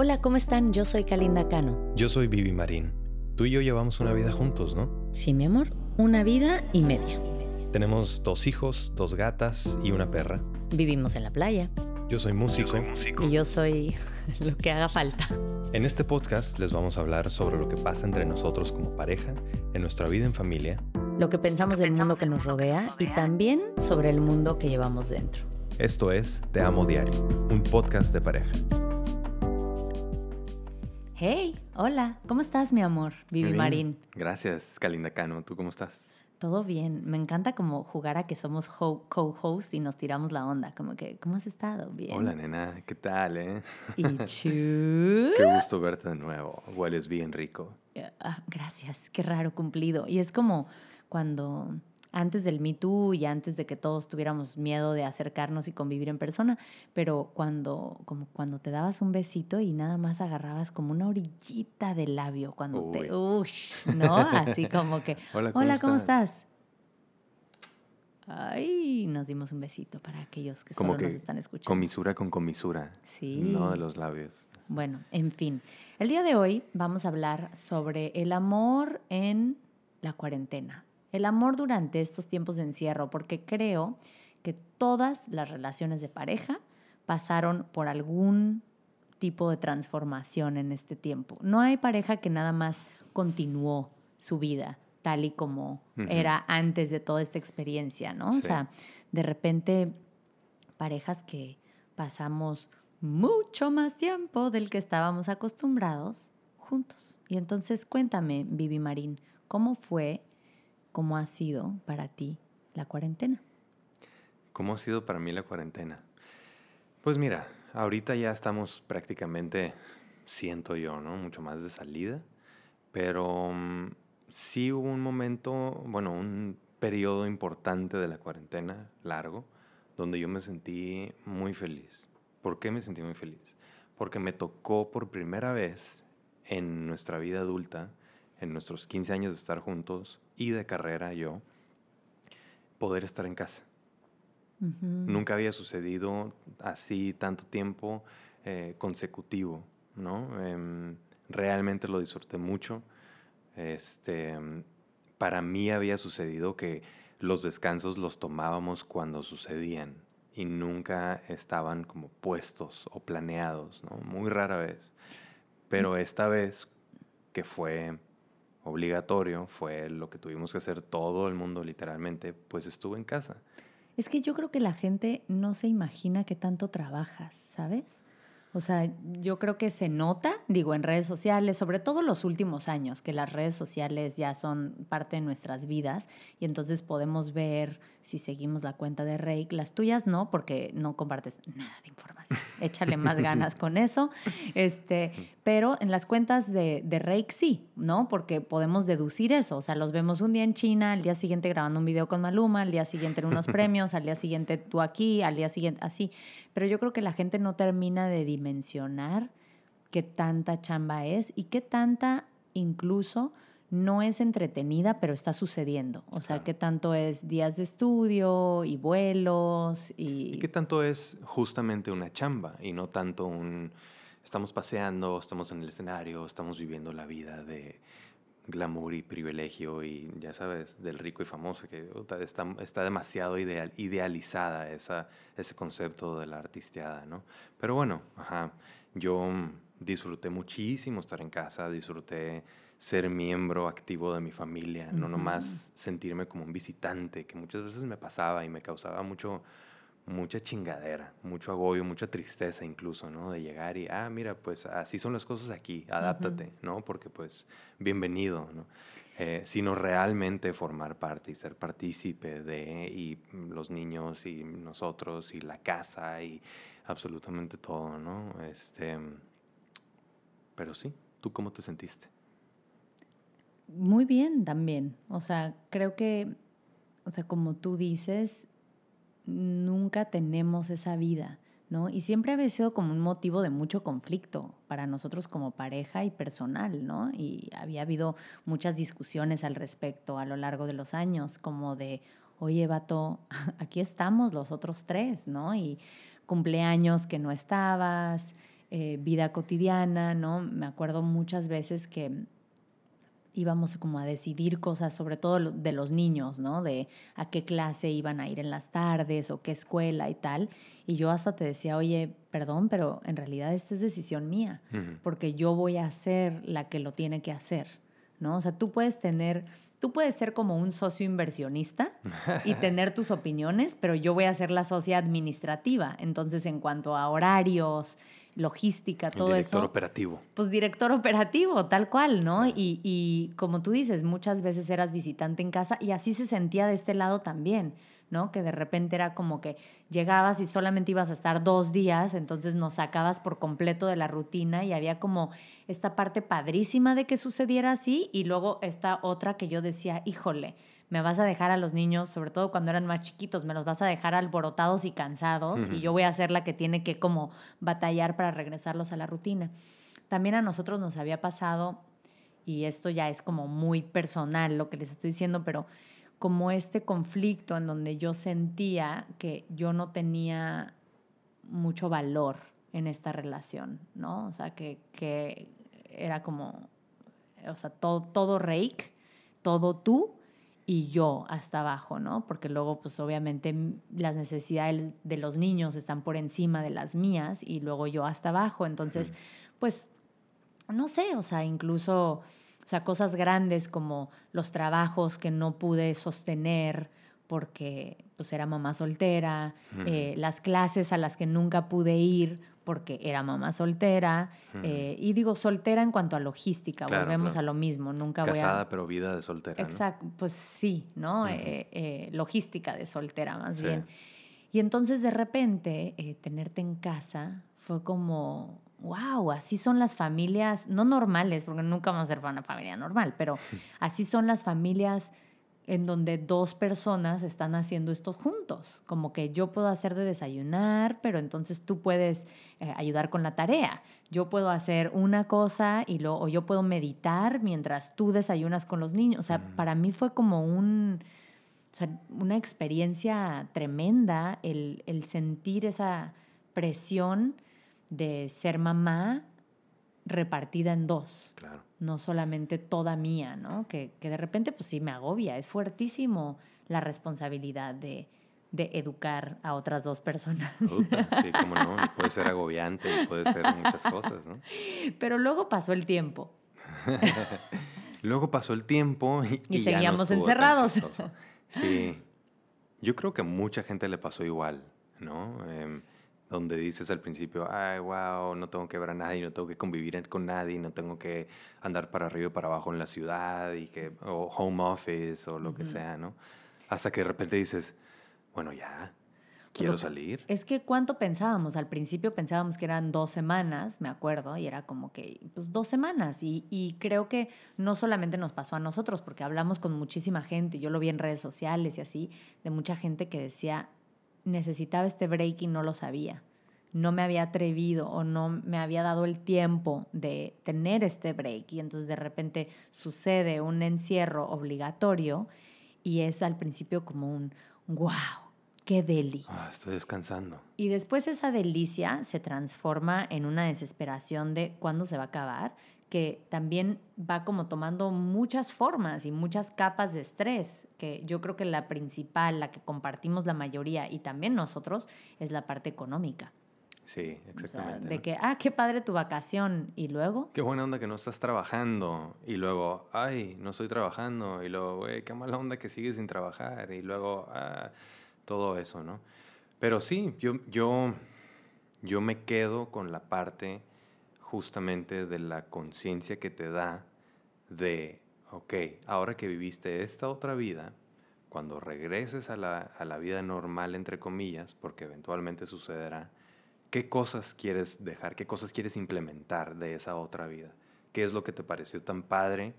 Hola, ¿cómo están? Yo soy Kalinda Cano. Yo soy Vivi Marín. Tú y yo llevamos una vida juntos, ¿no? Sí, mi amor, una vida y media. Tenemos dos hijos, dos gatas y una perra. Vivimos en la playa. Yo soy músico. Y yo soy lo que haga falta. En este podcast les vamos a hablar sobre lo que pasa entre nosotros como pareja, en nuestra vida en familia, Lo que pensamos del mundo que nos rodea y también sobre el mundo que llevamos dentro. Esto es Te Amo Diario, un podcast de pareja. Hola, ¿cómo estás, mi amor? Vivi. Marín. Gracias, Kalinda Cano. ¿Tú cómo estás? Todo bien. Me encanta como jugar a que somos ho- co-hosts y nos tiramos la onda. Como que, ¿cómo has estado? Bien. Hola, nena. ¿Qué tal, eh? Y chu. Qué gusto verte de nuevo. Hueles bien rico. Ah, gracias, qué raro cumplido. Y es como cuando antes del Me Too y antes de que todos tuviéramos miedo de acercarnos y convivir en persona, pero cuando, como cuando te dabas un besito y nada más agarrabas como una orillita del labio, cuando te, ush, ¿no? Así como que, Hola, ¿cómo hola, ¿cómo estás? estás? Ay, nos dimos un besito para aquellos que Como solo que nos están escuchando. comisura con comisura. Sí. No de los labios. Bueno, en fin. El día de hoy vamos a hablar sobre el amor en la cuarentena. El amor durante estos tiempos de encierro, porque creo que todas las relaciones de pareja pasaron por algún tipo de transformación en este tiempo. No hay pareja que nada más continuó su vida tal y como era antes de toda esta experiencia, ¿no? O sea, de repente parejas que pasamos mucho más tiempo del que estábamos acostumbrados juntos. Y entonces cuéntame, Vivi Marín, ¿cómo fue, cómo ha sido para ti la cuarentena? ¿Cómo ha sido para mí la cuarentena? Pues mira, ahorita ya estamos prácticamente, siento yo, ¿no? Mucho más de salida, pero mm, sí hubo un momento, bueno, un periodo importante de la cuarentena, largo, donde yo me sentí muy feliz. ¿Por qué me sentí muy feliz? Porque me tocó por primera vez en nuestra vida adulta, en nuestros 15 años de estar juntos y de carrera yo, poder estar en casa. Nunca había sucedido así tanto tiempo eh, consecutivo, ¿no? Em, realmente lo disfruté mucho. Este, para mí había sucedido que los descansos los tomábamos cuando sucedían y nunca estaban como puestos o planeados, ¿no? Muy rara vez. Pero esta vez que fue obligatorio, fue lo que tuvimos que hacer todo el mundo literalmente, pues estuve en casa. Es que yo creo que la gente no se imagina que tanto trabajas, ¿sabes? O sea, yo creo que se nota, digo, en redes sociales, sobre todo los últimos años, que las redes sociales ya son parte de nuestras vidas y entonces podemos ver si seguimos la cuenta de Rake. Las tuyas no, porque no compartes nada de información. Échale más ganas con eso. Este, pero en las cuentas de, de Rake sí, ¿no? Porque podemos deducir eso. O sea, los vemos un día en China, al día siguiente grabando un video con Maluma, al día siguiente en unos premios, al día siguiente tú aquí, al día siguiente así. Pero yo creo que la gente no termina de dimensionar qué tanta chamba es y qué tanta incluso no es entretenida, pero está sucediendo. O sea, Claro. qué tanto es días de estudio y vuelos y... ¿Y qué tanto es justamente una chamba y no tanto un estamos paseando, estamos en el escenario, estamos viviendo la vida de glamour y privilegio y ya sabes, del rico y famoso, que está, está demasiado ideal, idealizada esa, ese concepto de la artisteada, ¿no? Pero bueno, ajá, yo mm, disfruté muchísimo estar en casa, disfruté ser miembro activo de mi familia, no Ujú. nomás sentirme como un visitante, que muchas veces me pasaba y me causaba mucho, mucha chingadera, mucho agobio, mucha tristeza incluso, ¿no? De llegar y, ah, mira, pues así son las cosas aquí, adáptate, ¿no? Porque pues bienvenido, ¿no? Eh, sino realmente formar parte y ser partícipe de y los niños y nosotros y la casa y absolutamente todo, ¿no? Este, pero sí, ¿tú cómo te sentiste? Muy bien también. O sea, creo que, o sea, como tú dices, nunca tenemos esa vida, ¿no? Y siempre había sido como un motivo de mucho conflicto para nosotros como pareja y personal, ¿no? Y había habido muchas discusiones al respecto a lo largo de los años, como de, oye, vato, aquí estamos los otros tres, ¿no? Y cumpleaños que no estabas, eh, vida cotidiana, ¿no? Me acuerdo muchas veces que íbamos como a decidir cosas, sobre todo de los niños, ¿no? De a qué clase iban a ir en las tardes o qué escuela y tal. Y yo hasta te decía, oye, perdón, pero en realidad esta es decisión mía, porque yo voy a ser la que lo tiene que hacer, ¿no? O sea, tú puedes tener, tú puedes ser como un socio inversionista y tener tus opiniones, pero yo voy a ser la socia administrativa. Entonces, en cuanto a horarios, logística, todo eso. Director operativo. Pues director operativo, tal cual, ¿no? Y, y, como tú dices, muchas veces eras visitante en casa y así se sentía de este lado también, ¿no? Que de repente era como que llegabas y solamente ibas a estar dos días, entonces nos sacabas por completo de la rutina y había como esta parte padrísima de que sucediera así y luego esta otra que yo decía, híjole, me vas a dejar a los niños, sobre todo cuando eran más chiquitos, me los vas a dejar alborotados y cansados y yo voy a ser la que tiene que como batallar para regresarlos a la rutina. También a nosotros nos había pasado, y esto ya es como muy personal lo que les estoy diciendo, pero como este conflicto en donde yo sentía que yo no tenía mucho valor en esta relación, ¿no? O sea, que, que era como, o sea, todo, todo rake, todo tú, y yo hasta abajo, ¿no? Porque luego, pues obviamente las necesidades de los niños están por encima de las mías y luego yo hasta abajo. Entonces, pues, no sé, o sea, incluso, o sea, cosas grandes como los trabajos que no pude sostener porque pues era mamá soltera, eh, las clases a las que nunca pude ir porque era mamá soltera. Eh, y digo soltera en cuanto a logística, volvemos a lo mismo. Nunca Casada, voy a... pero vida de soltera. Exacto, pues sí, ¿no? Eh, eh, logística de soltera más bien. Y entonces de repente tenerte en casa fue como, wow, así son las familias, no normales, porque nunca vamos a ser una familia normal, pero así son las familias en donde dos personas están haciendo esto juntos, como que yo puedo hacer de desayunar, pero entonces tú puedes eh, ayudar con la tarea. Yo puedo hacer una cosa y lo, o yo puedo meditar mientras tú desayunas con los niños. O sea, para mí fue como un, una experiencia tremenda el, el sentir esa presión de ser mamá repartida en dos. Claro. No solamente toda mía, ¿no? Que, que, de repente, pues sí, me agobia. Es fuertísimo la responsabilidad de, de educar a otras dos personas. sí, como no. puede ser agobiante y puede ser muchas cosas, ¿no? Pero luego pasó el tiempo. luego pasó el tiempo y, y, seguíamos encerrados. Sí. Yo creo que a mucha gente le pasó igual, ¿no? Eh, donde dices al principio, ay, wow, no tengo que ver a nadie, no tengo que convivir con nadie, no tengo que andar para arriba y para abajo en la ciudad, y que, o home office o lo que sea, ¿no? Hasta que de repente dices, bueno, ya, quiero salir. Es que cuánto pensábamos, al principio pensábamos que eran dos semanas, me acuerdo, y era como que, pues dos semanas, y, y creo que no solamente nos pasó a nosotros, porque hablamos con muchísima gente, yo lo vi en redes sociales y así, de mucha gente que decía, necesitaba este break y no lo sabía. No me había atrevido o no me había dado el tiempo de tener este break y entonces de repente sucede un encierro obligatorio y es al principio como un wow, qué deli. Ah, estoy descansando. Y después esa delicia se transforma en una desesperación de cuándo se va a acabar que también va como tomando muchas formas y muchas capas de estrés, que yo creo que la principal, la que compartimos la mayoría y también nosotros, es la parte económica. Sí, exactamente. de que, ah, qué padre tu vacación y luego... Qué buena onda que no estás trabajando y luego, ay, no estoy trabajando y luego, güey, qué mala onda que sigues sin trabajar y luego, ah, todo eso, ¿no? Pero sí, yo, yo, yo me quedo con la parte justamente de la conciencia que te da de, ok, ahora que viviste esta otra vida, cuando regreses a la, a la vida normal, entre comillas, porque eventualmente sucederá, ¿qué cosas quieres dejar? ¿Qué cosas quieres implementar de esa otra vida? ¿Qué es lo que te pareció tan padre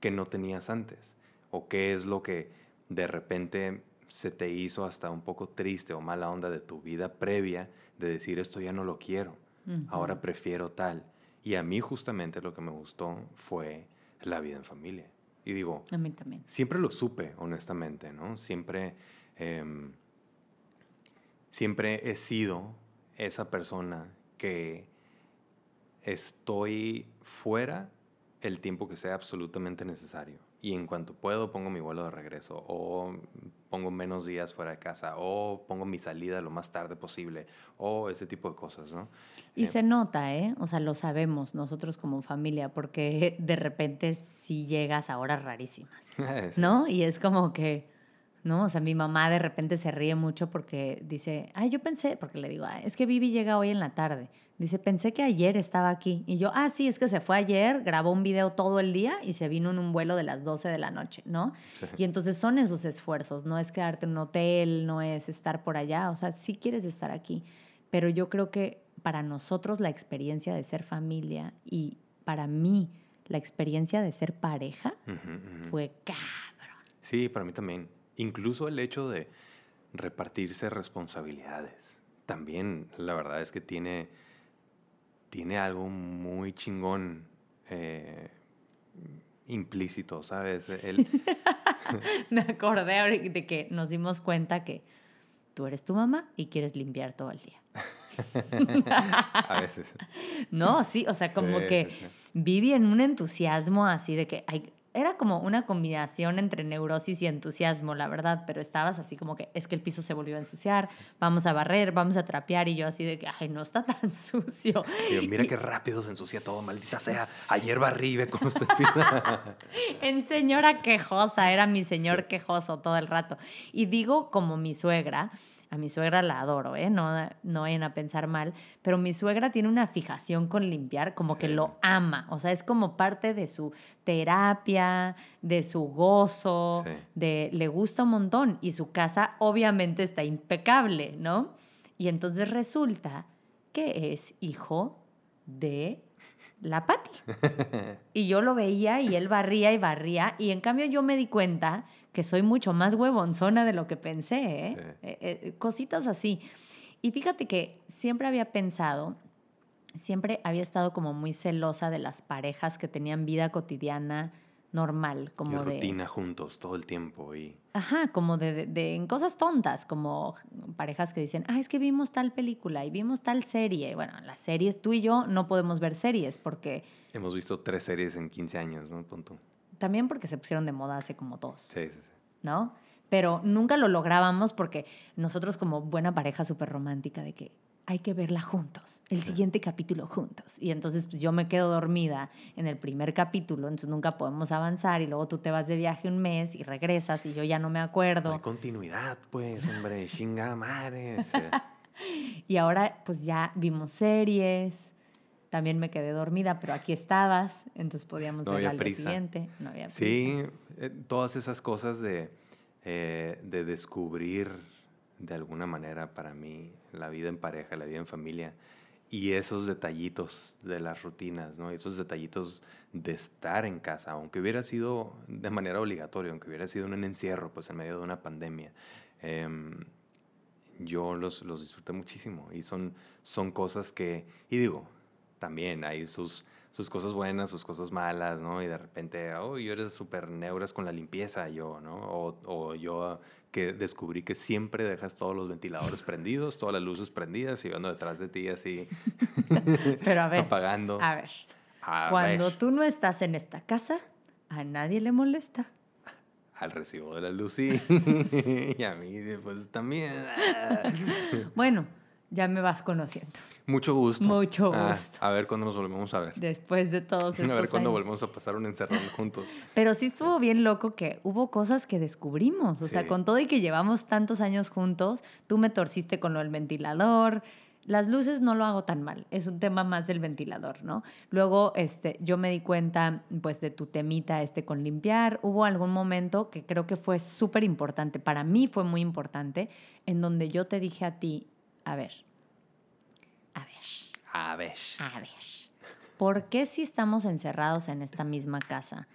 que no tenías antes? ¿O qué es lo que de repente se te hizo hasta un poco triste o mala onda de tu vida previa de decir esto ya no lo quiero, ahora prefiero tal? Y a mí justamente lo que me gustó fue la vida en familia. Y digo, a mí también. Siempre lo supe, honestamente, ¿no? Siempre, em, siempre he sido esa persona que estoy fuera el tiempo que sea absolutamente necesario. Y en cuanto puedo, pongo mi vuelo de regreso, o pongo menos días fuera de casa, o pongo mi salida lo más tarde posible, o ese tipo de cosas, ¿no? Y Eh, se nota, ¿eh? O sea, lo sabemos nosotros como familia, porque de repente sí llegas a horas rarísimas, sí. ¿no? Y es como que, ¿no? O sea, mi mamá de repente se ríe mucho porque dice, ay, yo pensé, porque le digo, "Ay, es que Vivi llega hoy en la tarde. Dice, pensé que ayer estaba aquí. Y yo, ah, sí, es que se fue ayer, grabó un video todo el día y se vino en un vuelo de las 12 de la noche, ¿no? Sí. Y entonces son esos esfuerzos, no es quedarte en un hotel, no es estar por allá, o sea, sí quieres estar aquí, pero yo creo que para nosotros la experiencia de ser familia y para mí la experiencia de ser pareja fue cabrón. Sí, para mí también. Incluso el hecho de repartirse responsabilidades. También, la verdad es que tiene, tiene algo muy chingón eh, implícito, ¿sabes? El, Me acordé de que nos dimos cuenta que tú eres tu mamá y quieres limpiar todo el día. a veces. No, sí, o sea, como Sí, que sí, viví en un entusiasmo así de que ay, era como una combinación entre neurosis y entusiasmo, la verdad, pero estabas así como que es que el piso se volvió a ensuciar, vamos a barrer, vamos a trapear y yo así de que, ay, no está tan sucio. Yo, mira qué rápido se ensucia todo, maldita sea. Ayer barrí, ve cómo se. En señora quejosa, era mi señor quejoso todo el rato. Y digo como mi suegra, a mi suegra la adoro, ¿eh? No, no vayan a pensar mal, pero mi suegra tiene una fijación con limpiar, como que lo ama, o sea, es como parte de su terapia, de su gozo, Sí. de le gusta un montón y su casa obviamente está impecable, ¿no? Y entonces resulta que es hijo de la Patti. Y yo lo veía y él barría y barría. Y en cambio yo me di cuenta que soy mucho más huevonzona de lo que pensé. ¿eh? Sí. Eh, eh, cositas así. Y fíjate que siempre había pensado, siempre había estado como muy celosa de las parejas que tenían vida cotidiana normal, Y como de... rutina juntos todo el tiempo. Y Ajá, como de, de- de- en cosas tontas, como parejas que dicen, ah, es que vimos tal película y vimos tal serie. Bueno, las series, tú y yo no podemos ver series porque hemos visto tres series en 15 años, ¿no? Punto. También porque se pusieron de moda hace como dos, Sí, sí, sí. ¿no? Pero nunca lo lográbamos porque nosotros como buena pareja súper romántica de que hay que verla juntos, el siguiente capítulo juntos. Y entonces pues yo me quedo dormida en el primer capítulo, entonces nunca podemos avanzar y luego tú te vas de viaje un mes y regresas y yo ya no me No acuerdo. hay continuidad, pues, hombre. Chinga madre. Sí. Y ahora pues ya vimos series, también me quedé dormida, pero aquí estabas, entonces podíamos No había al día siguiente. No había prisa. Sí, eh, todas esas cosas de, eh, de descubrir de alguna manera para mí la vida en pareja, la vida en familia y esos detallitos de las rutinas, ¿no? Esos detallitos de estar en casa, aunque hubiera sido de manera obligatoria, aunque hubiera sido un encierro, pues en medio de una pandemia. em, yo los, los disfruté muchísimo y son, son cosas que, y digo, también hay sus, sus cosas buenas, sus cosas malas, ¿no? Y de repente, oh, yo eres súper neuras con la limpieza, yo, ¿no? O, o yo que descubrí que siempre dejas todos los ventiladores prendidos, todas las luces prendidas y yo ando detrás de ti así Pero a ver, apagando. a ver. A Cuando ver, tú no estás en esta casa, a nadie le molesta. al recibo de la luz sí. y a mí pues también. Bueno, ya me vas conociendo. Mucho gusto. Mucho Ah, gusto. a ver cuándo nos volvemos a ver. Después de todos estos A ver cuándo años. volvemos a pasar un encerrón juntos. Pero sí estuvo bien loco que hubo cosas que descubrimos. O sea, con todo y que llevamos tantos años juntos, tú me torciste con lo del ventilador. Las luces no lo hago tan mal, es un tema más del ventilador, ¿no? Luego, este, yo me di cuenta, pues, de tu temita este con limpiar. Hubo algún momento que creo que fue súper importante, para mí fue muy importante, en donde yo te dije a ti, a ver, a ver, A ver. a ver, ¿por qué si estamos encerrados en esta misma casa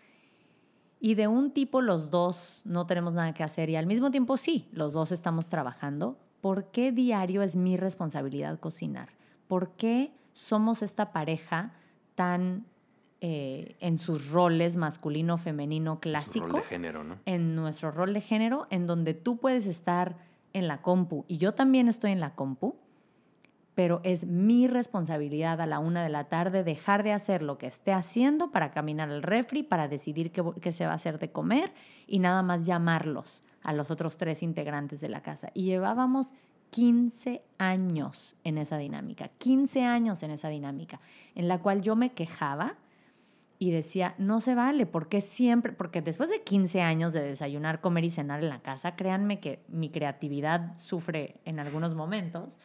y de un tipo los dos no tenemos nada que hacer y al mismo tiempo sí, los dos estamos trabajando, ¿por qué diario es mi responsabilidad cocinar? ¿Por qué somos esta pareja tan eh, en sus roles masculino, femenino, clásico? rol de género, ¿no? en nuestro rol de género, en donde tú puedes estar en la compu y yo también estoy en la compu, pero es mi responsabilidad a la una de la tarde dejar de hacer lo que esté haciendo para caminar al refri, para decidir qué, qué se va a hacer de comer y nada más llamarlos a los otros tres integrantes de la casa. Y llevábamos 15 años en esa dinámica, 15 años en esa dinámica, en la cual yo me quejaba y decía, no se vale, porque siempre, porque después de 15 años de desayunar, comer y cenar en la casa, créanme que mi creatividad sufre en algunos momentos,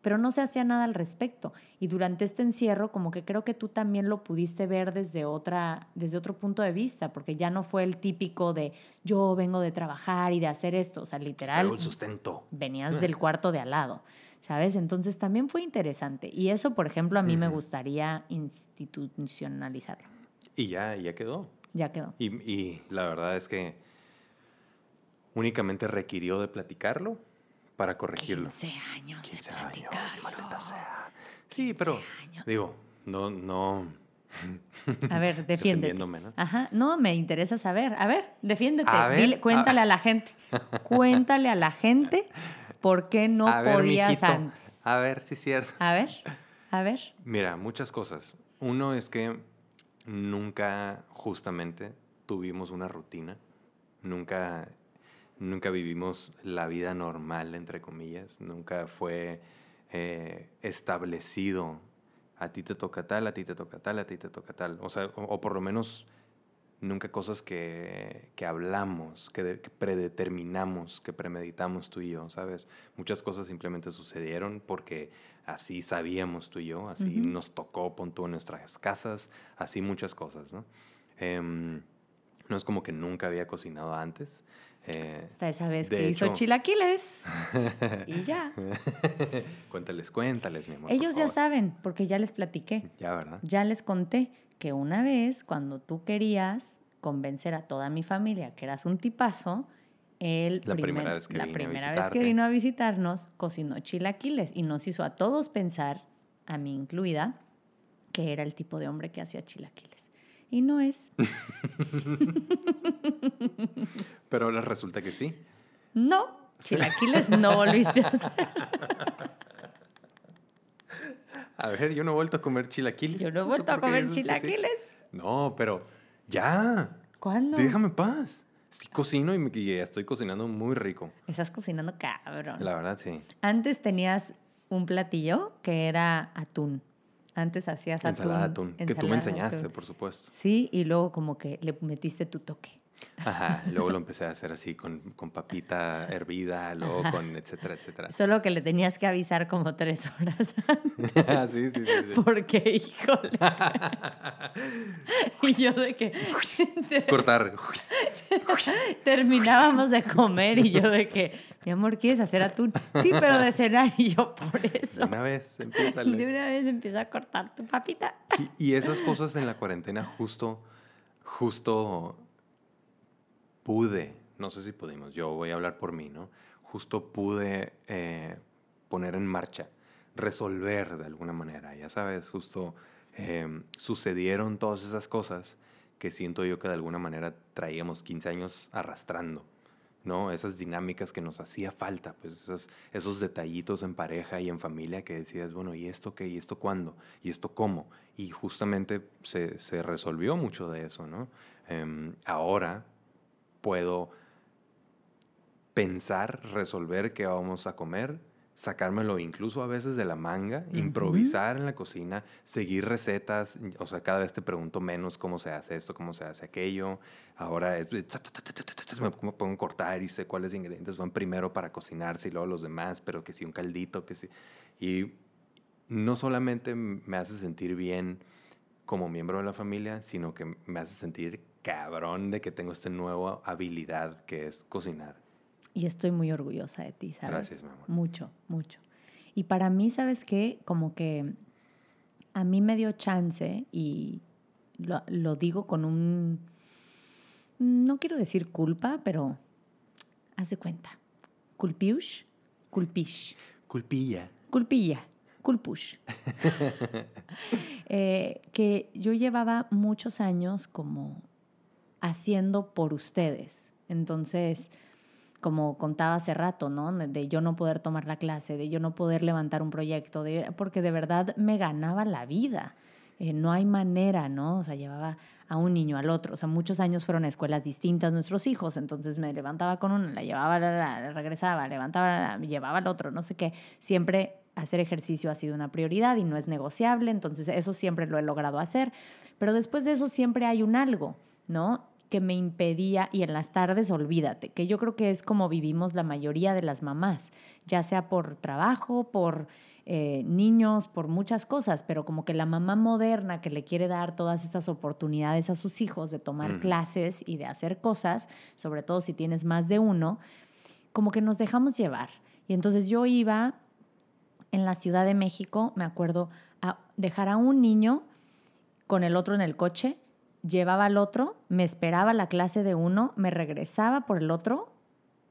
pero no se hacía nada al respecto. Y durante este encierro, como que creo que tú también lo pudiste ver desde, otra, desde otro punto de vista, porque ya no fue el típico de yo vengo de trabajar y de hacer esto, o sea, literal. el sustento. Venías del cuarto de al lado. ¿Sabes? Entonces también fue interesante. Y eso, por ejemplo, a mí me gustaría institucionalizarlo. Y ya, ya quedó. Ya quedó. Y, y, la verdad es que únicamente requirió de platicarlo para corregirlo. 15 años 15 de platicarlo. Años, sea. Sí, pero digo, no, no. A ver, defiéndete. ¿no? Ajá, no, me interesa saber. A ver, defiéndete. Dile, cuéntale a, la gente. cuéntale a la gente por qué no podías antes. A ver, sí es cierto. A ver, a ver. Mira, muchas cosas. Uno es que nunca justamente tuvimos una rutina, nunca, nunca vivimos la vida normal, entre comillas, nunca fue eh, establecido, a ti te toca tal, a ti te toca tal, a ti te toca tal, o sea, o, por lo menos nunca cosas que, que hablamos, que, que, predeterminamos, que premeditamos tú y yo, ¿sabes? Muchas cosas simplemente sucedieron porque así sabíamos tú y yo, así nos tocó, punto en nuestras casas, así muchas cosas, ¿no? Em, no es como que nunca había cocinado antes. Eh, Hasta esa vez que hizo chilaquiles. y ya. cuéntales, cuéntales, mi amor. Ellos ya saben, porque ya les platiqué. Ya, ¿verdad? Ya les conté que una vez, cuando tú querías convencer a toda mi familia que eras un tipazo, él la primera vez que, la vino, primera a vez que vino a visitarnos cocinó chilaquiles y nos hizo a todos pensar, a mí incluida, que era el tipo de hombre que hacía chilaquiles. Y no es. Pero ahora resulta que sí. No, chilaquiles no volviste a hacer. A ver, yo no he vuelto a comer chilaquiles. Yo no he vuelto a comer chilaquiles. No, pero ya. ¿Cuándo? Déjame paz. Sí, cocino y, me, estoy cocinando muy rico. Estás cocinando cabrón. La verdad, sí. Antes tenías un platillo que era atún. Antes hacías atún. Ensalada atún. que tú me enseñaste, por supuesto. Sí, y luego como que le metiste tu toque. Ajá, luego lo empecé a hacer así con, con papita hervida, luego con etcétera, etcétera. Solo que le tenías que avisar como tres horas antes. sí, sí, sí, Porque, híjole. y yo de que... Cortar. Terminábamos de comer y yo de que, mi amor, ¿quieres hacer atún? Sí, pero de cenar. Y yo por eso. De una vez empieza. De una vez empieza a cortar tu papita. y esas cosas en la cuarentena justo, justo pude, no sé si pudimos, yo voy a hablar por mí, ¿no? Justo pude eh, poner en marcha, resolver de alguna manera, ya sabes, justo em, sucedieron todas esas cosas que siento yo que de alguna manera traíamos 15 años arrastrando, ¿no? Esas dinámicas que nos hacía falta, pues esos, esos detallitos en pareja y en familia que decías, bueno, ¿y esto qué? ¿Y esto cuándo? ¿Y esto cómo? Y justamente se, se resolvió mucho de eso, ¿no? Em, ahora puedo pensar, resolver qué vamos a comer, sacármelo incluso a veces de la manga, improvisar en la cocina, seguir recetas, o sea, cada vez te pregunto menos cómo se hace esto, cómo se hace aquello. Ahora es, me pongo a cortar y sé cuáles ingredientes van primero para cocinarse y luego los demás, pero que si un caldito, que si... Y no solamente me hace sentir bien como miembro de la familia, sino que me hace sentir cabrón de que tengo esta nueva habilidad que es cocinar. Y estoy muy orgullosa de ti, ¿sabes? Gracias, mi amor. Mucho, mucho. Y para mí, ¿sabes qué? Como que a mí me dio chance y lo, digo con un, no quiero decir culpa, pero haz de cuenta. Culpiush, culpish. Culpilla. Culpilla, culpush. Eh, que yo llevaba muchos años como haciendo por ustedes. Entonces, como contaba hace rato, ¿no? De yo no poder tomar la clase, de yo no poder levantar un proyecto, de, porque de verdad me ganaba la vida. Eh, no hay manera, ¿no? O sea, llevaba a un niño al otro. O sea, muchos años fueron a escuelas distintas nuestros hijos, entonces me levantaba con uno, la llevaba, la, la, regresaba, levantaba, la, llevaba al otro, no sé qué. Siempre hacer ejercicio ha sido una prioridad y no es negociable, entonces eso siempre lo he logrado hacer. Pero después de eso siempre hay un algo, ¿no? Que me impedía, y en las tardes olvídate, que yo creo que es como vivimos la mayoría de las mamás, ya sea por trabajo, por eh, niños, por muchas cosas, pero como que la mamá moderna que le quiere dar todas estas oportunidades a sus hijos de tomar clases y de hacer cosas, sobre todo si tienes más de uno, como que nos dejamos llevar. Y entonces yo iba en la Ciudad de México, me acuerdo, a dejar a un niño con el otro en el coche, llevaba al otro, me esperaba la clase de uno, me regresaba por el otro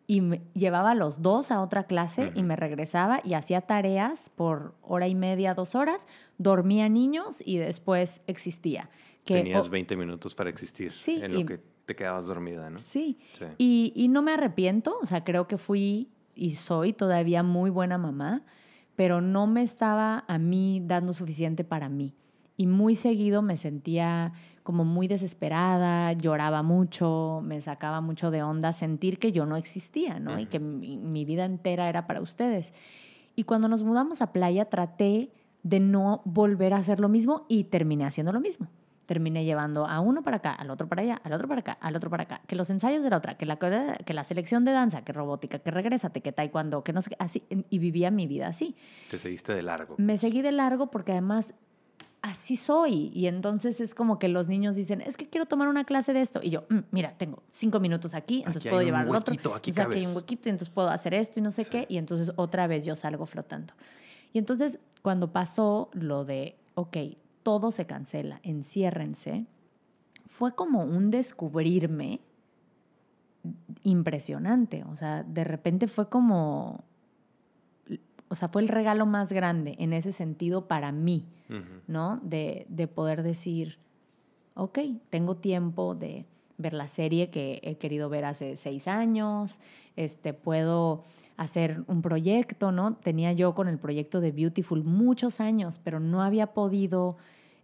y me llevaba a los dos a otra clase y me regresaba y hacía tareas por hora y media, dos horas, dormía niños y después existía. Que, Tenías 20 minutos para existir sí, en lo que te quedabas dormida, ¿no? Sí. Y, y no me arrepiento, o sea, creo que fui y soy todavía muy buena mamá, pero no me estaba a mí dando suficiente para mí. Y muy seguido me sentía como muy desesperada, lloraba mucho, me sacaba mucho de onda sentir que yo no existía, ¿no? Y que mi, vida entera era para ustedes. Y cuando nos mudamos a playa traté de no volver a hacer lo mismo y terminé haciendo lo mismo. Terminé llevando a uno para acá, al otro para allá, al otro para acá, al otro para acá, que los ensayos de la otra, que la, que la selección de danza, que robótica, que regrésate, que taekwondo, que no sé, así, y vivía mi vida así. Te seguiste de largo. Me seguí de largo porque además así soy. Y entonces es como que los niños dicen, es que quiero tomar una clase de esto. Y yo, mm, mira, tengo cinco minutos aquí, entonces puedo llevar otro. Aquí, aquí hay un huequito y entonces puedo hacer esto y no sé qué. Y entonces otra vez yo salgo flotando. Y entonces cuando pasó lo de, ok, todo se cancela, enciérrense, fue como un descubrirme impresionante. O sea, de repente fue como, o sea, fue el regalo más grande en ese sentido para mí ¿no? De, de, poder decir, ok, tengo tiempo de ver la serie que he querido ver hace seis años, este, puedo hacer un proyecto, ¿no? Tenía yo con el proyecto de Beautiful muchos años, pero no había podido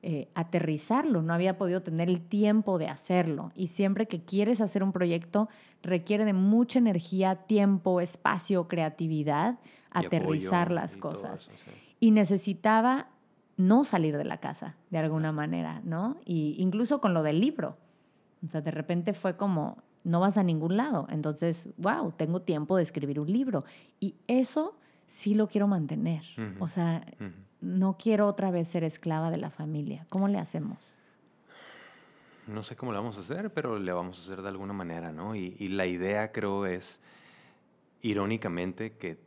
eh, aterrizarlo, no había podido tener el tiempo de hacerlo. Y siempre que quieres hacer un proyecto, requiere de mucha energía, tiempo, espacio, creatividad, aterrizar las cosas. Y necesitaba no salir de la casa de alguna manera, ¿no? Y incluso con lo del libro. O sea, de repente fue como, no vas a ningún lado. Entonces, wow, tengo tiempo de escribir un libro. Y eso sí lo quiero mantener. O sea, no quiero otra vez ser esclava de la familia. ¿Cómo le hacemos? No sé cómo lo vamos a hacer, pero le vamos a hacer de alguna manera, ¿no? Y, y la idea creo es, irónicamente, que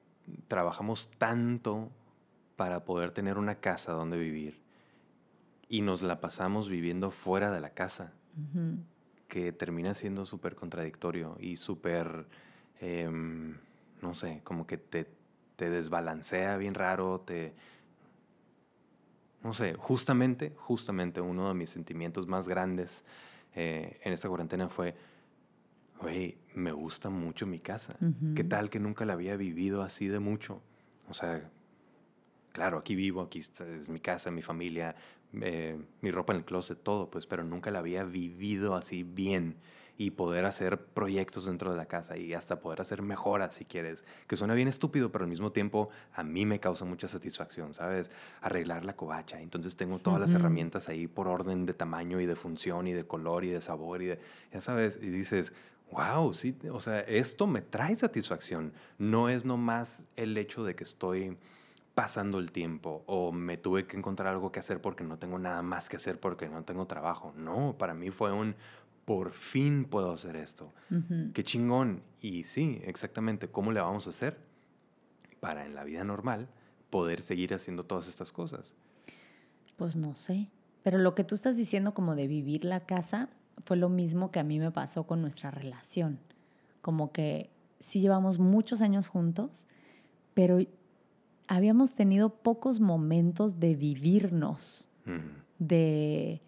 trabajamos tanto para poder tener una casa donde vivir y nos la pasamos viviendo fuera de la casa, que termina siendo súper contradictorio y súper, em, no sé, como que te, te desbalancea bien raro, te... No sé, justamente, justamente uno de mis sentimientos más grandes eh, en esta cuarentena fue, güey, me gusta mucho mi casa. ¿Qué tal que nunca la había vivido así de mucho? O sea, claro, aquí vivo, aquí es mi casa, mi familia, eh, mi ropa en el closet, todo, pues, pero nunca la había vivido así bien y poder hacer proyectos dentro de la casa y hasta poder hacer mejoras si quieres, que suena bien estúpido, pero al mismo tiempo a mí me causa mucha satisfacción, ¿sabes? Arreglar la covacha, entonces tengo todas las herramientas ahí por orden de tamaño y de función y de color y de sabor y de, ya sabes, y dices, wow, sí, o sea, esto me trae satisfacción, no es nomás el hecho de que estoy pasando el tiempo o me tuve que encontrar algo que hacer porque no tengo nada más que hacer porque no tengo trabajo. No, para mí fue un por fin puedo hacer esto. Qué chingón. Y sí, exactamente, ¿cómo le vamos a hacer para en la vida normal poder seguir haciendo todas estas cosas? Pues no sé. Pero lo que tú estás diciendo como de vivir la casa fue lo mismo que a mí me pasó con nuestra relación. Como que sí llevamos muchos años juntos, pero habíamos tenido pocos momentos de vivirnos, de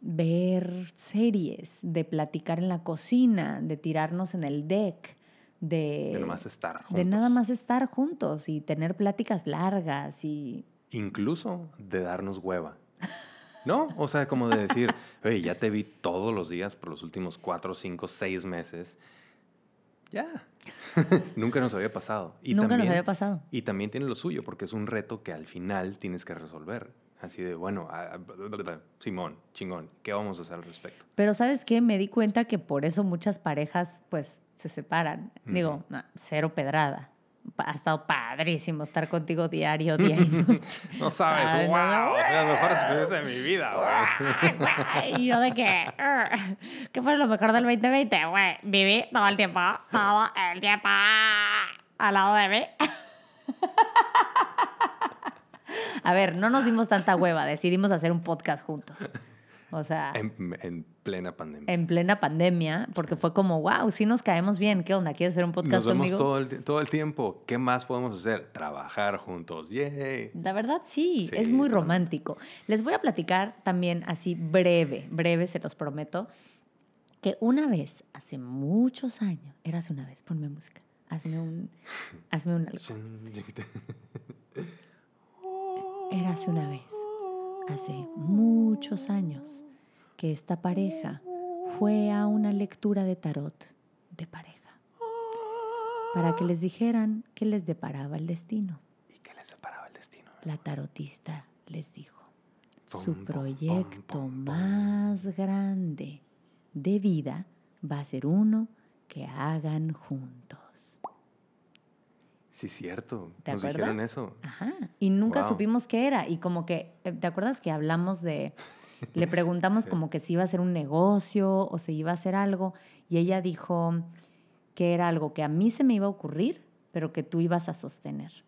ver series, de platicar en la cocina, de tirarnos en el deck, de, De estar juntos. de nada más estar juntos y tener pláticas largas y Incluso de darnos hueva. ¿No? O sea, como de decir, oye, ya te vi todos los días por los últimos cuatro, cinco, seis meses. Ya. Nunca nos había pasado. Y nunca nos también- había pasado. Y también tiene lo suyo, porque es un reto que al final tienes que resolver. Así de, bueno, ah, ah, Simón, chingón, ¿qué vamos a hacer al respecto? Pero ¿sabes qué? Me di cuenta que por eso muchas parejas pues se separan. Digo, no, cero pedrada. Ha estado padrísimo estar contigo diario, día y noche. No sabes, wow, las mejores experiencias de mi vida, güey. Ay, güey, ¿Y yo de qué? ¿Qué fue lo mejor del 2020? Güey, viví todo el tiempo, todo el tiempo al lado de mí. A ver, no nos dimos tanta hueva, decidimos hacer un podcast juntos. O sea, En, en plena pandemia. en plena pandemia, porque fue como, wow, sí nos caemos bien. ¿Qué onda? ¿Quieres hacer un podcast Nos vemos conmigo? todo el, todo el tiempo. ¿Qué más podemos hacer? Trabajar juntos. ¡Yay! La verdad sí, Sí, es muy romántico. Les voy a platicar también así breve, breve, se los prometo, que una vez, hace muchos años, era hace una vez, ponme música, hazme un, hazme un algo. Era hace una vez, hace muchos años, que esta pareja fue a una lectura de tarot de pareja para que les dijeran qué les deparaba el destino. ¿Y qué les separaba el destino? La tarotista les dijo, Pum, su proyecto pum, pum, pum. más grande de vida va a ser uno que hagan juntos. Sí, cierto. ¿Te Nos acuerdas? dijeron eso. Ajá. Y nunca Wow. supimos qué era. Y como que, eh, ¿te acuerdas que hablamos de, le preguntamos Sí. como que si iba a ser un negocio o si iba a hacer algo? Y ella dijo que era algo que a mí se me iba a ocurrir, pero que tú ibas a sostener.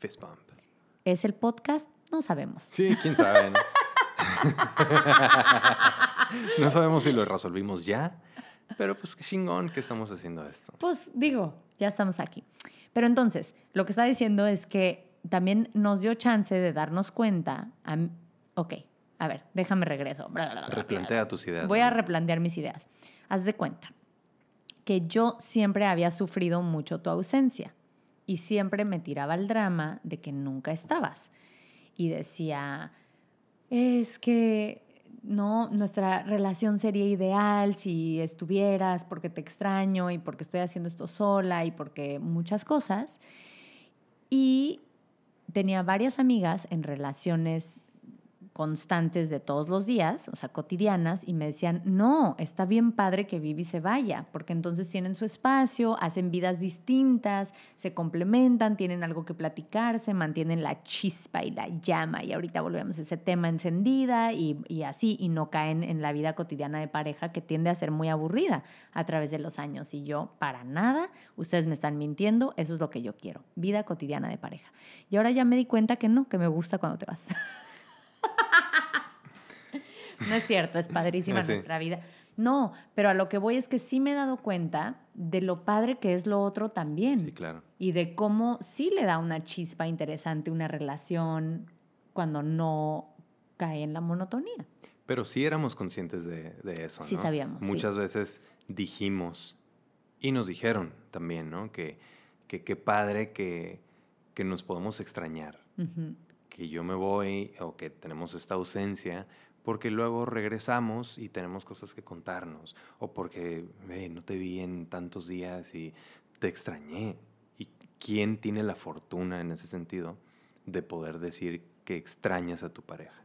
Fist bump. ¿Es el podcast? No sabemos. Sí, quién sabe. no sabemos si lo resolvimos ya, pero pues qué chingón que estamos haciendo esto. Pues digo, ya estamos aquí. Pero entonces, lo que está diciendo es que también nos dio chance de darnos cuenta. a ok, a ver, déjame regreso. Replantea tus ideas. Voy a replantear mis ideas. Haz de cuenta que yo siempre había sufrido mucho tu ausencia y siempre me tiraba el drama de que nunca estabas. Y decía, es que no, nuestra relación sería ideal si estuvieras porque te extraño y porque estoy haciendo esto sola y porque muchas cosas. Y tenía varias amigas en relaciones constantes de todos los días, o sea, cotidianas, y me decían, no, está bien padre que Vivi se vaya, porque entonces tienen su espacio, hacen vidas distintas, se complementan, tienen algo que platicarse, mantienen la chispa y la llama, y ahorita volvemos a ese tema encendida y, y así, y no caen en la vida cotidiana de pareja que tiende a ser muy aburrida a través de los años. Y yo, para nada, ustedes me están mintiendo, eso es lo que yo quiero, vida cotidiana de pareja. Y ahora ya me di cuenta que no, que me gusta cuando te vas. No es cierto, es padrísima sí. nuestra vida. No, pero a lo que voy es que sí me he dado cuenta de lo padre que es lo otro también. Sí, claro. Y de cómo sí le da una chispa interesante una relación cuando no cae en la monotonía. Pero sí éramos conscientes de, de eso, Sí ¿no? sabíamos, sí. Muchas veces dijimos y nos dijeron también, ¿no? Que que qué padre que, que nos podemos extrañar, que yo me voy o que tenemos esta ausencia porque luego regresamos y tenemos cosas que contarnos o porque "Ve, no te vi en tantos días y te extrañé. ¿Y quién tiene la fortuna en ese sentido de poder decir que extrañas a tu pareja?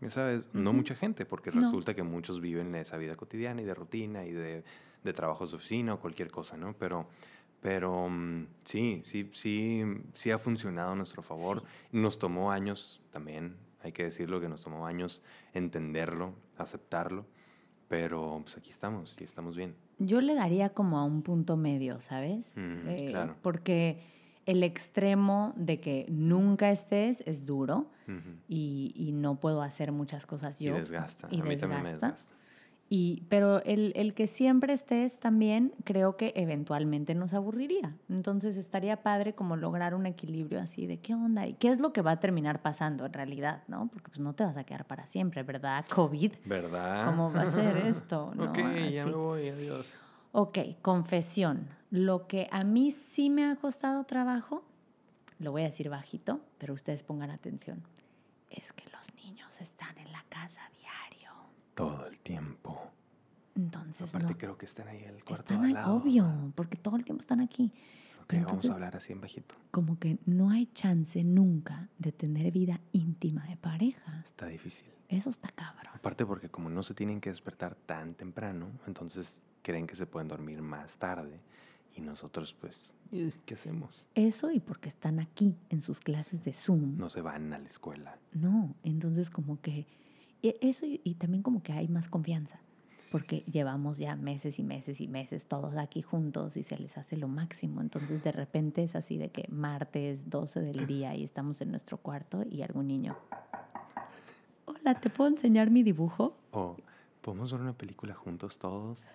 Ya sabes, no Ujú. mucha gente, porque No. resulta que muchos viven esa vida cotidiana y de rutina y de, de trabajos de oficina o cualquier cosa, ¿no? Pero, pero mm, sí, sí, sí, sí ha funcionado a nuestro favor. Nos tomó años también, hay que decirlo, que nos tomó años entenderlo, aceptarlo, pero pues aquí estamos y estamos bien. Yo le daría como a un punto medio, ¿sabes? Mm, Eh, claro. Porque el extremo de que nunca estés es duro Ujú. y, y no puedo hacer muchas cosas Y yo. desgasta. y a mí también me desgasta. Y, pero el, el, que siempre estés también creo que eventualmente nos aburriría. Entonces estaría padre como lograr un equilibrio así de qué onda y qué es lo que va a terminar pasando en realidad, ¿no? Porque pues no te vas a quedar para siempre, ¿verdad? COVID. ¿Verdad? ¿Cómo va a ser esto? ¿no? ok, ya me voy, adiós. Ok, confesión. Lo que a mí sí me ha costado trabajo, lo voy a decir bajito, pero ustedes pongan atención, es que los niños están en la casa diario. Todo el tiempo. Entonces, Aparte no. creo que están ahí en el cuarto Están al lado. obvio, porque todo el tiempo están aquí. Ok, vamos Entonces- a hablar así en bajito. Como que no hay chance nunca de tener vida íntima de pareja. Está difícil. Eso está cabrón. Aparte porque como no se tienen que despertar tan temprano, entonces creen que se pueden dormir más tarde. Y nosotros pues, "Ih, ¿qué hacemos? Eso y porque están aquí en sus clases de Zoom. No se van a la escuela. No, entonces como que e- eso y, y también como que hay más confianza, porque llevamos ya meses y meses y meses todos aquí juntos y se les hace lo máximo. Entonces de repente es así de que martes 12 del día y estamos en nuestro cuarto y algún niño. Hola, ¿te puedo enseñar mi dibujo? O, ¿podemos ver una película juntos todos?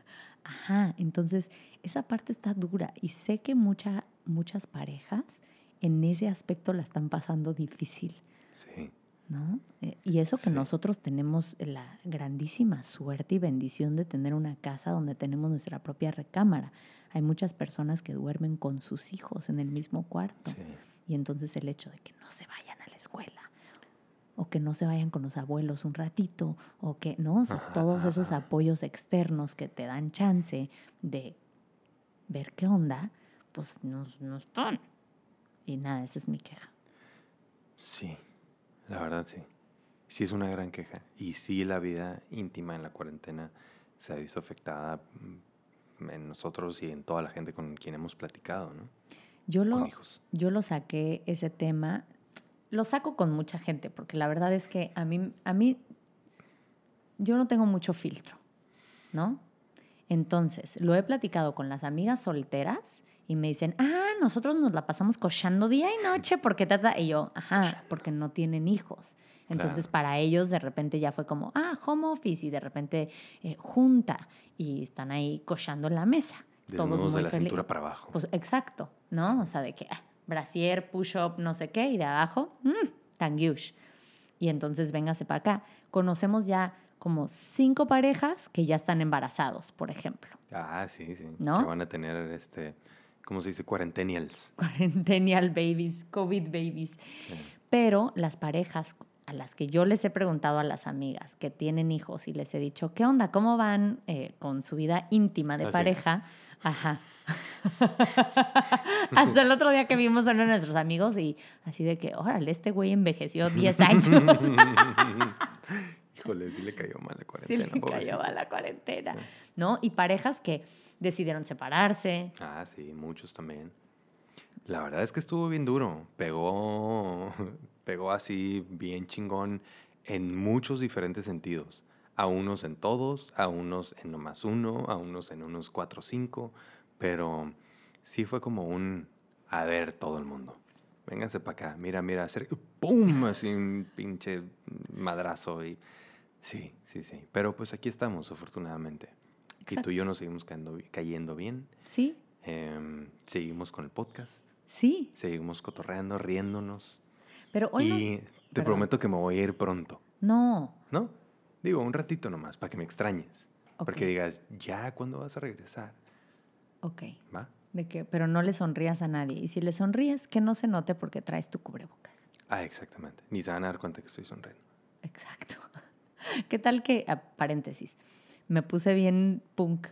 Ajá, entonces esa parte está dura y sé que mucha, muchas parejas en ese aspecto la están pasando difícil. Sí. ¿No? Eh, y eso que Sí. nosotros tenemos la grandísima suerte y bendición de tener una casa donde tenemos nuestra propia recámara. Hay muchas personas que duermen con sus hijos en el mismo cuarto. Sí. Y entonces el hecho de que no se vayan a la escuela o que no se vayan con los abuelos un ratito o que, ¿no? O sea, Ajá, todos esos apoyos externos que te dan chance de ver qué onda, pues no, no están. Y nada, esa es mi queja. Sí, la verdad sí. Sí es una gran queja. Y sí la vida íntima en la cuarentena se ha visto afectada mm, en nosotros y en toda la gente con quien hemos platicado, ¿no? Yo lo, Con hijos. yo lo saqué ese tema, lo saco con mucha gente, porque la verdad es que a mí, a mí, yo no tengo mucho filtro, ¿no? Entonces, lo he platicado con las amigas solteras y me dicen, ah, nosotros nos la pasamos cochando día y noche porque tata, y yo, ajá, porque no tienen hijos. Entonces, Claro. para ellos de repente ya fue como, ah, home office y de repente eh, junta y están ahí cochando en la mesa. todos Desnudos de muy la feliz. cintura para abajo. Pues exacto, ¿no? O sea, de que ah, brasier, push-up, no sé qué, y de abajo, mmm, tanguish. Y entonces véngase para acá. Conocemos ya como cinco parejas que ya están embarazados, por ejemplo. ah, sí, sí. ¿No? Que van a tener, este, ¿cómo se dice? Cuarentenials. Quarentennial babies, COVID babies. Sí. Pero las parejas a las que yo les he preguntado a las amigas que tienen hijos y les he dicho, ¿qué onda? ¿Cómo van eh, con su vida íntima de pareja? Ajá. Hasta el otro día que vimos a uno de nuestros amigos y así de que, órale, este güey envejeció 10 años. Híjole, sí le cayó mal la sí cuarentena. le cayó a la cuarentena. Sí. ¿No? Y parejas que decidieron separarse. Ah, sí, muchos también. La verdad es que estuvo bien duro. Pegó, pegó así bien chingón en muchos diferentes sentidos. A unos en todos, a unos en nomás uno, a unos en unos cuatro o cinco. Pero sí fue como un, a ver, todo el mundo. Vénganse para acá. Mira, mira, hacer, ¡pum! Así un pinche madrazo. Y sí, sí, sí. Pero pues aquí estamos, afortunadamente. Y tú Exacto. y yo nos seguimos cayendo, cayendo bien. Sí, Em, seguimos con el podcast, sí. seguimos cotorreando, riéndonos. Pero hoy nos- y te perdón. prometo que me voy a ir pronto, No. ¿no? Digo, un ratito nomás, para que me extrañes. Ok. Porque digas, ya, ¿cuándo vas a regresar? Ok. ¿Va? De que, pero no le sonrías a nadie. Y si le sonríes, que no se note porque traes tu cubrebocas. Ah, exactamente. Ni se van a dar cuenta que estoy sonriendo. Exacto. ¿Qué tal que, ah, paréntesis, me puse bien punk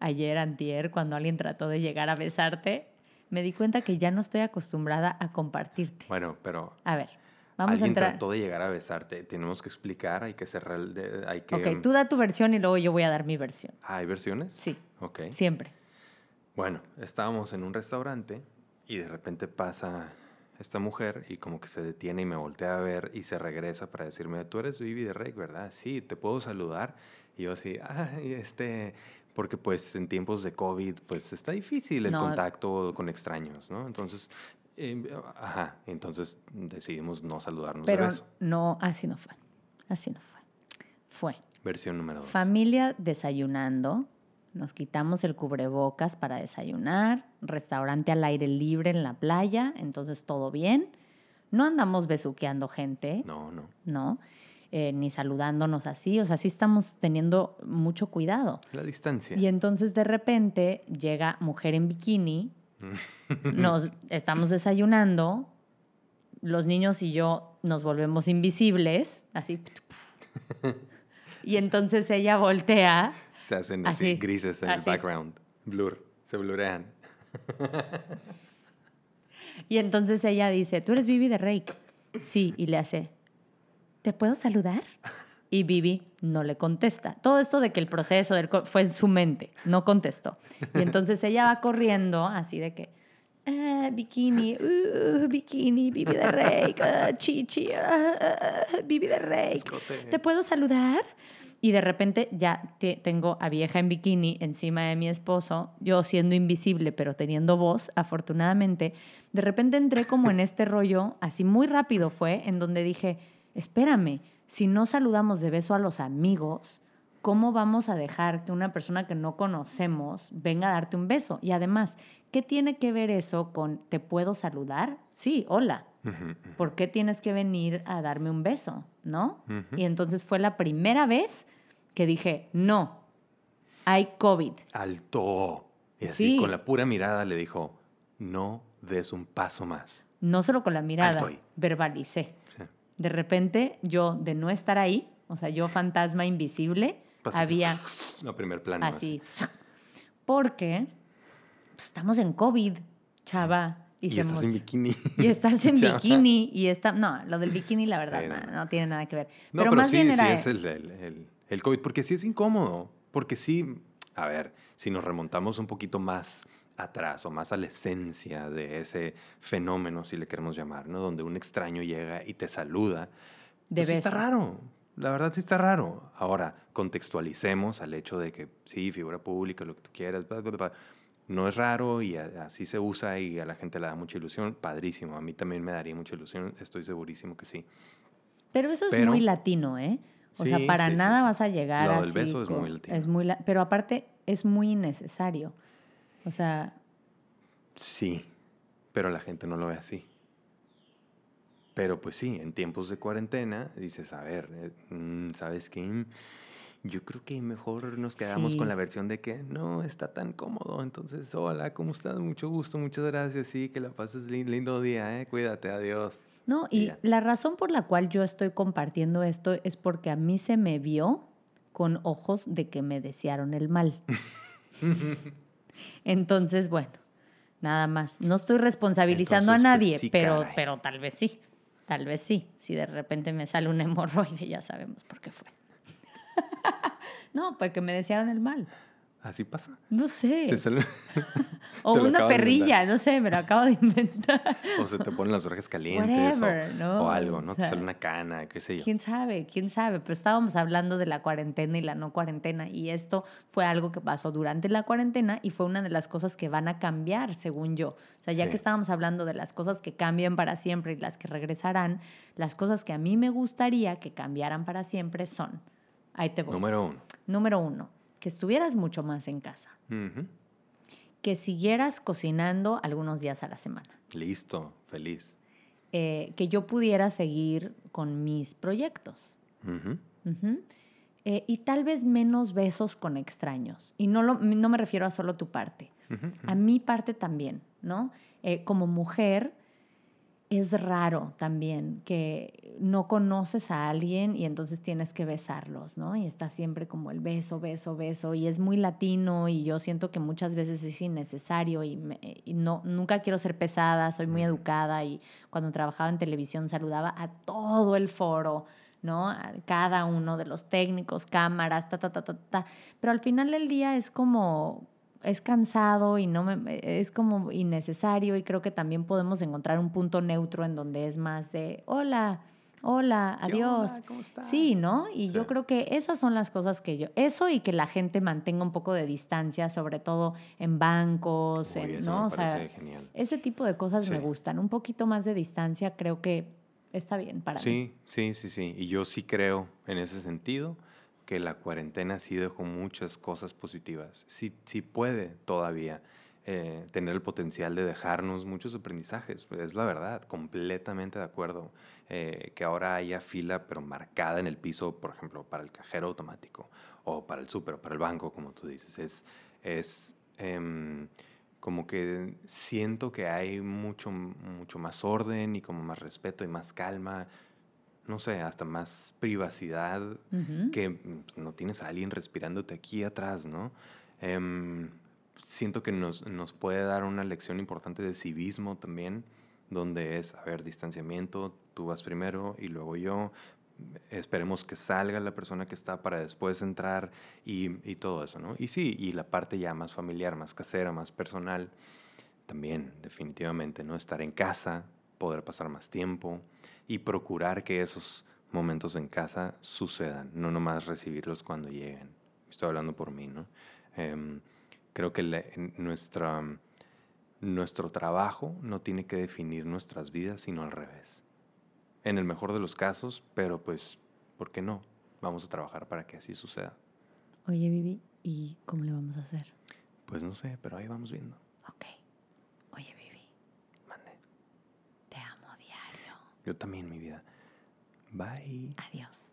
ayer, antier, cuando alguien trató de llegar a besarte? Me di cuenta que ya no estoy acostumbrada a compartirte. Bueno, pero A ver, vamos a alguien entrar. trató de llegar a besarte. Tenemos que explicar, hay que cerrar, hay que... Ok, tú da tu versión y luego yo voy a dar mi versión. Ah, ¿Hay versiones? Sí, Ok. siempre. Bueno, estábamos en un restaurante y de repente pasa esta mujer y como que se detiene y me voltea a ver y se regresa para decirme, tú eres Vivi de Rey, ¿verdad? Sí, ¿te puedo saludar? Y yo así, ay, este, porque pues en tiempos de COVID pues está difícil el No. contacto con extraños, ¿no? Entonces, eh, ajá, entonces decidimos no saludarnos Pero de beso. no, así no fue. Así no fue. Fue. Versión número dos. Familia desayunando. Nos quitamos el cubrebocas para desayunar. Restaurante al aire libre en la playa. Entonces todo bien. No andamos besuqueando gente. No, no. ¿no? Eh, ni saludándonos así, o sea, sí estamos teniendo mucho cuidado. La distancia. Y entonces de repente llega mujer en bikini, nos estamos desayunando, los niños y yo nos volvemos invisibles, así. y entonces ella voltea. Se hacen así, grises en el background, blur, se blurean. y entonces ella dice, ¿tú eres Vivi de Rake? Sí, y le hace, ¿te puedo saludar? Y Vivi no le contesta. Todo esto de que el proceso fue en su mente, no contestó. Y entonces ella va corriendo así de que, ah, bikini, uh, bikini, Vivi de Rey, ah, chichi, ah, Vivi de Rey. ¿Te puedo saludar? Y de repente ya tengo a vieja en bikini encima de mi esposo, yo siendo invisible pero teniendo voz, afortunadamente. De repente entré como en este rollo, así muy rápido fue, en donde dije, espérame, si no saludamos de beso a los amigos, ¿cómo vamos a dejar que una persona que no conocemos venga a darte un beso? Y además, ¿qué tiene que ver eso con te puedo saludar? Sí, hola. ¿Por qué tienes que venir a darme un beso? ¿No? Y entonces fue la primera vez que dije, no, hay COVID. Alto. Y así con la pura mirada le dijo, no des un paso más. No solo con la mirada, verbalicé. De repente, yo de no estar ahí, o sea, yo fantasma invisible, había... No, primer plano. Así. Porque pues, estamos en COVID, chava. Y, estás en bikini. Y estás en bikini. Y está... No, lo del bikini, la verdad, no, tiene nada que ver. No, pero, más sí, bien era... sí es el, el, el COVID, porque sí es incómodo. Porque sí, a ver, si nos remontamos un poquito más atrás o más a la esencia de ese fenómeno, si le queremos llamar, ¿no? Donde un extraño llega y te saluda. De pues está raro. La verdad sí está raro. Ahora, contextualicemos al hecho de que sí, figura pública, lo que tú quieras, no es raro y así se usa y a la gente le da mucha ilusión. Padrísimo. A mí también me daría mucha ilusión. Estoy segurísimo que sí. Pero eso es muy latino, ¿eh? O sea, para nada vas a llegar a. El beso es muy latino. Es muy pero aparte es muy innecesario. O sea... Sí, pero la gente no lo ve así. Pero pues sí, en tiempos de cuarentena dices, a ver, eh, mm, ¿sabes qué? Yo creo que mejor nos quedamos con la versión de que no está tan cómodo. Entonces, hola, ¿cómo estás? Mucho gusto, muchas gracias. Sí, que la pases lindo día, ¿eh? Cuídate, adiós. No, y, la razón por la cual yo estoy compartiendo esto es porque a mí se me vio con ojos de que me desearon el mal. Entonces, bueno, nada más. No estoy responsabilizando a pues, nadie, pero, pero tal vez sí. Tal vez sí. Si de repente me sale un hemorroide, ya sabemos por qué fue. no, porque me desearon el mal. ¿Así pasa? No sé. o una perrilla, no sé, me lo acabo de inventar. o se te ponen las orejas calientes. o, algo, ¿no? te sale una cana, qué sé yo. ¿Quién sabe? ¿Quién sabe? Pero estábamos hablando de la cuarentena y la no cuarentena. Y esto fue algo que pasó durante la cuarentena y fue una de las cosas que van a cambiar, según yo. O sea, ya que estábamos hablando de las cosas que cambian para siempre y las que regresarán, las cosas que a mí me gustaría que cambiaran para siempre son. Ahí te voy. Número uno. Número uno que estuvieras mucho más en casa. Que siguieras cocinando algunos días a la semana. Listo, feliz. Eh, que yo pudiera seguir con mis proyectos. Eh, y tal vez menos besos con extraños. Y no, no me refiero a solo tu parte, a mi parte también, ¿no? Eh, como mujer, es raro también que no conoces a alguien y entonces tienes que besarlos, ¿no? Y está siempre como el beso, beso, beso, y es muy latino y yo siento que muchas veces es innecesario y, no, nunca quiero ser pesada, soy muy educada y cuando trabajaba en televisión saludaba a todo el foro, ¿no? A cada uno de los técnicos, cámaras, ta, ta, ta, ta, ta. Pero al final del día es como es cansado y no me, es como innecesario y creo que también podemos encontrar un punto neutro en donde es más de hola, hola, adiós. ¿Cómo Sí, ¿no? Y yo creo que esas son las cosas que yo, eso y que la gente mantenga un poco de distancia, sobre todo en bancos, ¿no? o sea, genial. ese tipo de cosas me gustan. Un poquito más de distancia creo que está bien para mí. Sí, sí, sí, sí. Y yo sí creo en ese sentido que la cuarentena sí dejó muchas cosas positivas. Sí, sí puede todavía eh, tener el potencial de dejarnos muchos aprendizajes. Es la verdad, completamente de acuerdo. Eh, que ahora haya fila, pero marcada en el piso, por ejemplo, para el cajero automático o para el súper para el banco, como tú dices. Es, es em, como que siento que hay mucho, mucho más orden y como más respeto y más calma no sé, hasta más privacidad, que pues, no tienes a alguien respirándote aquí atrás, ¿no? Em, siento que nos, nos, puede dar una lección importante de civismo también, donde es, a ver, distanciamiento, tú vas primero y luego yo, esperemos que salga la persona que está para después entrar y, y todo eso, ¿no? Y sí, y la parte ya más familiar, más casera, más personal, también, definitivamente, ¿no? Estar en casa, poder pasar más tiempo y procurar que esos momentos en casa sucedan, no nomás recibirlos cuando lleguen. Estoy hablando por mí, ¿no? Em, creo que nuestra, nuestro trabajo no tiene que definir nuestras vidas, sino al revés. En el mejor de los casos, pero pues, ¿por qué no? Vamos a trabajar para que así suceda. Oye, Vivi, ¿y cómo le vamos a hacer? Pues no sé, pero ahí vamos viendo. Ok. Yo también, mi vida. Bye. Adiós.